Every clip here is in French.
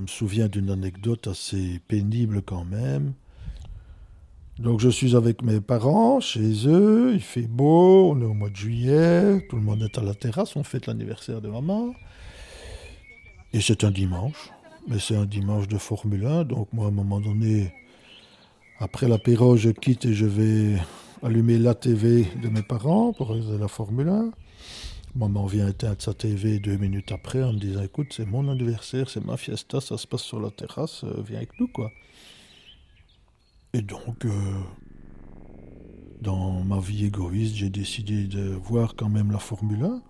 je me souviens d'une anecdote assez pénible quand même. Donc je suis avec mes parents chez eux, il fait beau, on est au mois de juillet, tout le monde est à la terrasse, on fête l'anniversaire de maman. Et c'est un dimanche, mais c'est un dimanche de Formule 1, donc moi à un moment donné, après l'apéro, je quitte et je vais allumer la TV de mes parents pour regarder la Formule 1. Maman vient éteindre sa TV deux minutes après en me disant Écoute, c'est mon anniversaire, c'est ma fiesta, ça se passe sur la terrasse, euh, viens avec nous, quoi. Et donc, euh, dans ma vie égoïste, j'ai décidé de voir quand même la Formule 1.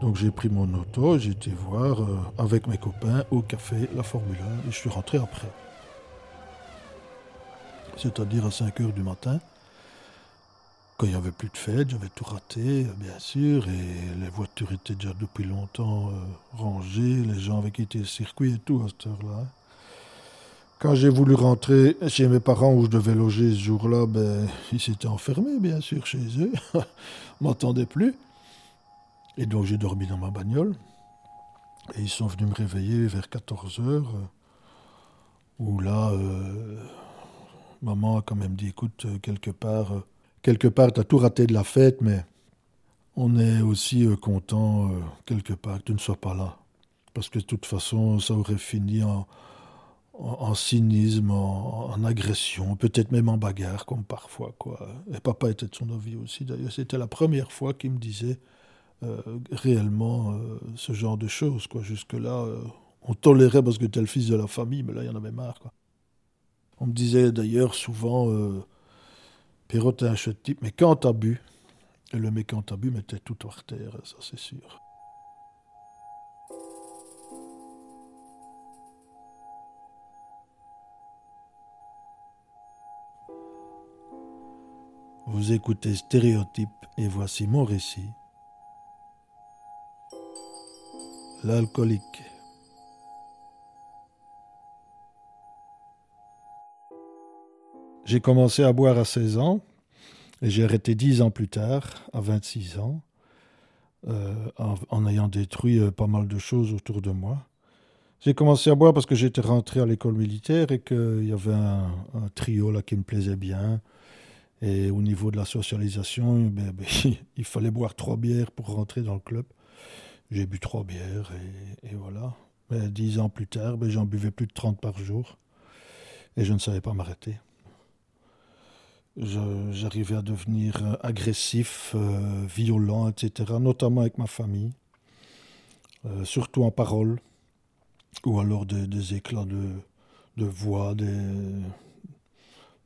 Donc j'ai pris mon auto, été voir euh, avec mes copains au café la Formule 1 et je suis rentré après. C'est-à-dire à 5 heures du matin. Quand il n'y avait plus de fête, j'avais tout raté, bien sûr, et les voitures étaient déjà depuis longtemps euh, rangées, les gens avaient quitté le circuit et tout à cette heure-là. Quand j'ai voulu rentrer chez mes parents où je devais loger ce jour-là, ben, ils s'étaient enfermés, bien sûr, chez eux. m'entendaient plus. Et donc j'ai dormi dans ma bagnole. Et ils sont venus me réveiller vers 14 heures. Où là, euh, maman a quand même dit, écoute, euh, quelque part quelque part, tu as tout raté de la fête, mais on est aussi euh, content, euh, quelque part, que tu ne sois pas là. Parce que de toute façon, ça aurait fini en, cynisme, en, agression, peut-être même en bagarre, comme parfois. Quoi. Et papa était de son avis aussi. D'ailleurs, c'était la première fois qu'il me disait euh, réellement ce genre de choses. Jusque-là, on tolérait parce que tu es le fils de la famille, mais là, il y en avait marre. Quoi. On me disait d'ailleurs souvent Pierrot est un chouette type, mais quand t'as bu, le mec quand t'as bu mettait tout par terre, ça c'est sûr. Vous écoutez Stéréotype et voici mon récit. L'alcoolique. J'ai commencé à boire à 16 ans et j'ai arrêté 10 ans plus tard, à 26 ans, euh, en, ayant détruit euh, pas mal de choses autour de moi. J'ai commencé à boire parce que j'étais rentré à l'école militaire et qu'il y avait un, trio là qui me plaisait bien. Et au niveau de la socialisation, ben, ben, il fallait boire trois bières pour rentrer dans le club. J'ai bu trois bières et, voilà. Mais dix ans plus tard, ben, j'en buvais plus de 30 par jour. Et je ne savais pas m'arrêter j'arrivais à devenir euh, agressif, euh, violent, etc., notamment avec ma famille, euh, surtout en parole, ou alors des, éclats de, de voix, des,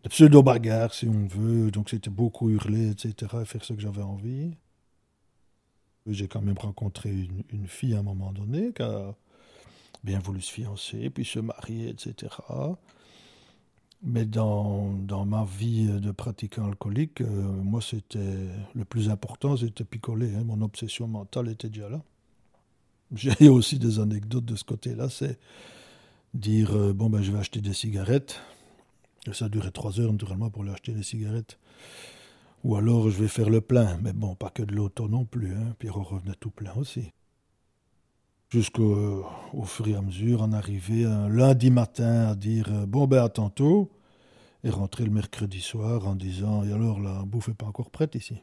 pseudo-bagarres, si on veut. Donc c'était beaucoup hurler, etc., et faire ce que j'avais envie. J'ai quand même rencontré une, une, fille à un moment donné qui a bien voulu se fiancer, puis se marier, etc. Mais dans, dans, ma vie de pratiquant alcoolique, euh, moi, c'était le plus important, c'était picoler. Hein. Mon obsession mentale était déjà là. J'ai aussi des anecdotes de ce côté-là. C'est dire euh, bon, ben, je vais acheter des cigarettes. Et ça durait trois heures, naturellement, pour aller acheter des cigarettes. Ou alors, je vais faire le plein. Mais bon, pas que de l'auto non plus. Hein. Pierre revenait tout plein aussi jusqu'au au fur et à mesure en arriver un lundi matin à dire euh, bon ben à tantôt et rentrer le mercredi soir en disant et alors la bouffe n'est pas encore prête ici.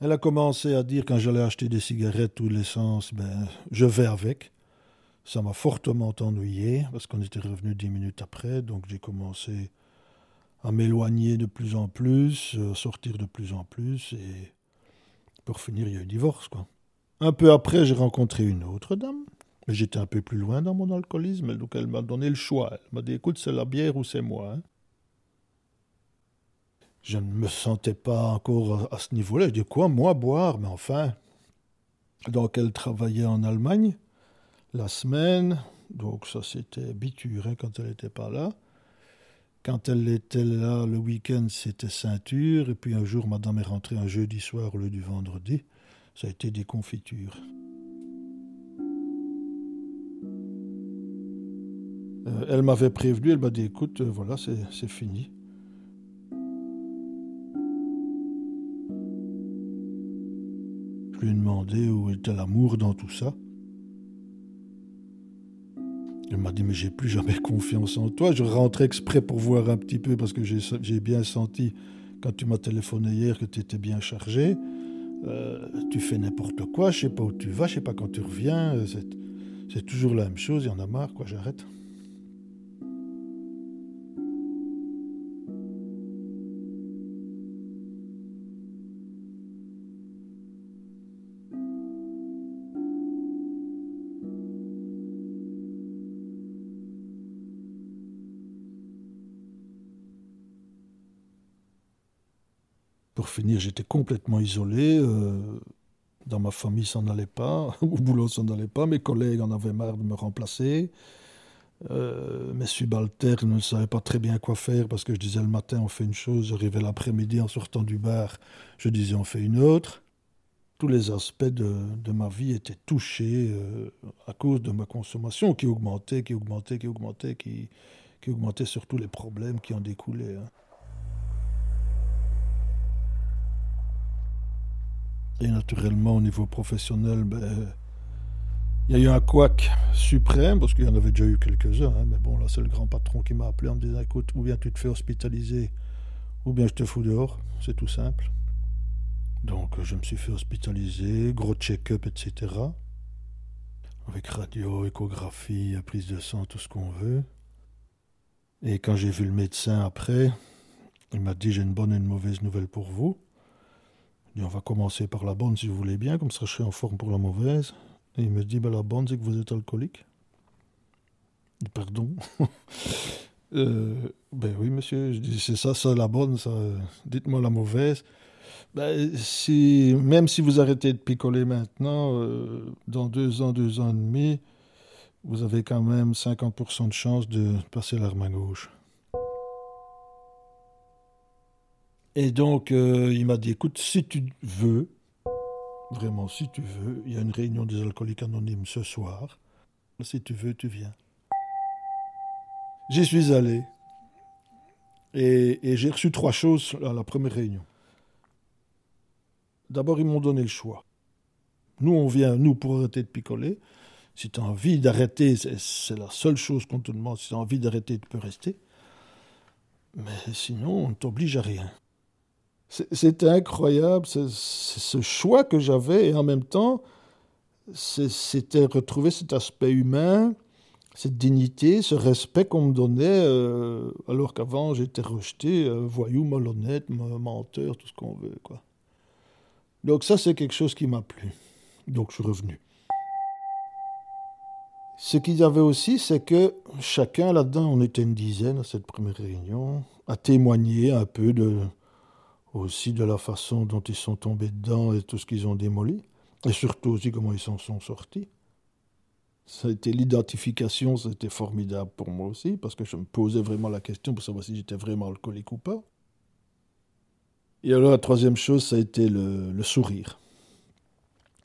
Elle a commencé à dire quand j'allais acheter des cigarettes ou de l'essence, ben je vais avec. Ça m'a fortement ennuyé parce qu'on était revenu dix minutes après, donc j'ai commencé à m'éloigner de plus en plus, à sortir de plus en plus et pour finir il y a eu divorce quoi. Un peu après, j'ai rencontré une autre dame. J'étais un peu plus loin dans mon alcoolisme, donc elle m'a donné le choix. Elle m'a dit écoute, c'est la bière ou c'est moi. Hein. Je ne me sentais pas encore à ce niveau-là. Je dis quoi, moi boire? Mais enfin. Donc elle travaillait en Allemagne la semaine, donc ça c'était biture hein, quand elle n'était pas là. Quand elle était là le week-end, c'était ceinture. Et puis un jour, madame est rentrée un jeudi soir au lieu du vendredi ça a été des confitures. Euh, elle m'avait prévenu, elle m'a dit écoute, euh, voilà, c'est fini. Je lui ai demandé où était l'amour dans tout ça. Il m'a dit mais j'ai plus jamais confiance en toi. Je rentrais exprès pour voir un petit peu parce que j'ai bien senti quand tu m'as téléphoné hier que tu étais bien chargé. Euh, tu fais n'importe quoi, je sais pas où tu vas, je sais pas quand tu reviens. C'est toujours la même chose, il y en a marre, quoi, j'arrête. Pour finir, j'étais complètement isolé. Euh, dans ma famille, ça n'allait pas. Au boulot, ça n'allait pas. Mes collègues en avaient marre de me remplacer. Euh, mes subalternes ne savaient pas très bien quoi faire parce que je disais le matin on fait une chose, j'arrivais l'après-midi en sortant du bar, je disais on fait une autre. Tous les aspects de, ma vie étaient touchés euh, à cause de ma consommation qui augmentait, qui augmentait, qui augmentait, qui, augmentait sur tous les problèmes qui en découlaient. Hein. Et naturellement, au niveau professionnel, ben, il y a eu un couac suprême, parce qu'il y en avait déjà eu quelques-uns, hein, mais bon, là, c'est le grand patron qui m'a appelé en me disant écoute, ou bien tu te fais hospitaliser, ou bien je te fous dehors, c'est tout simple. Donc, je me suis fait hospitaliser, gros check-up, etc. Avec radio, échographie, prise de sang, tout ce qu'on veut. Et quand j'ai vu le médecin après, il m'a dit j'ai une bonne et une mauvaise nouvelle pour vous on va commencer par la bonne si vous voulez bien, comme ça je suis en forme pour la mauvaise. Et il me dit, ben, la bonne c'est que vous êtes alcoolique. Pardon. Euh, ben oui, monsieur, je dis, c'est ça, ça la bonne, ça. Dites-moi la mauvaise. Ben, si, même si vous arrêtez de picoler maintenant, euh, dans deux ans, deux ans et demi, vous avez quand même 50% de chance de passer l'arme à gauche. Et donc, euh, il m'a dit, écoute, si tu veux, vraiment, si tu veux, il y a une réunion des alcooliques anonymes ce soir. Si tu veux, tu viens. J'y suis allé. Et, et j'ai reçu trois choses à la première réunion. D'abord, ils m'ont donné le choix. Nous, on vient, nous, pour arrêter de picoler. Si tu as envie d'arrêter, c'est la seule chose qu'on te demande. Si tu as envie d'arrêter, tu peux rester. Mais sinon, on ne t'oblige à rien. C'était incroyable, ce choix que j'avais, et en même temps, c'était retrouver cet aspect humain, cette dignité, ce respect qu'on me donnait, euh, alors qu'avant j'étais rejeté, euh, voyou, malhonnête, menteur, tout ce qu'on veut. Quoi. Donc ça, c'est quelque chose qui m'a plu. Donc je suis revenu. Ce qu'il y avait aussi, c'est que chacun là-dedans, on était une dizaine à cette première réunion, a témoigné un peu de, aussi de la façon dont ils sont tombés dedans et tout ce qu'ils ont démoli, et surtout aussi comment ils s'en sont sortis. Ça a été l'identification, c'était formidable pour moi aussi, parce que je me posais vraiment la question pour savoir si j'étais vraiment alcoolique ou pas. Et alors la troisième chose, ça a été le, sourire.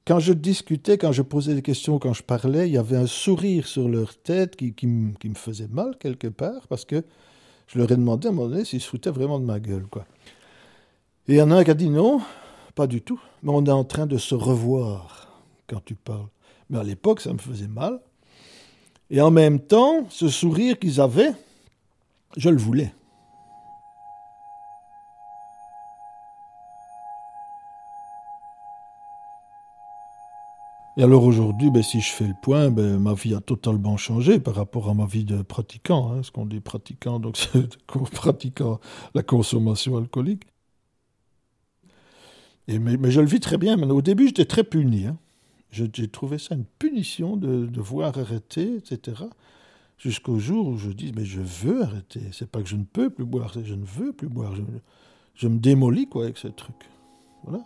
Quand je discutais, quand je posais des questions, quand je parlais, il y avait un sourire sur leur tête qui, qui, me faisait mal quelque part, parce que je leur ai demandé à un moment donné s'ils se foutaient vraiment de ma gueule. quoi. Et il y en a un qui a dit non, pas du tout, mais on est en train de se revoir quand tu parles. Mais à l'époque, ça me faisait mal. Et en même temps, ce sourire qu'ils avaient, je le voulais. Et alors aujourd'hui, ben, si je fais le point, ben, ma vie a totalement changé par rapport à ma vie de pratiquant. Hein, ce qu'on dit pratiquant, donc c'est pratiquant la consommation alcoolique mais, je le vis très bien. Mais au début, j'étais très puni. Hein. J'ai trouvé ça une punition de, voir arrêter, etc. Jusqu'au jour où je dis, mais je veux arrêter. C'est pas que je ne peux plus boire, c'est je ne veux plus boire. Je, je me démolis quoi avec ce truc. Voilà.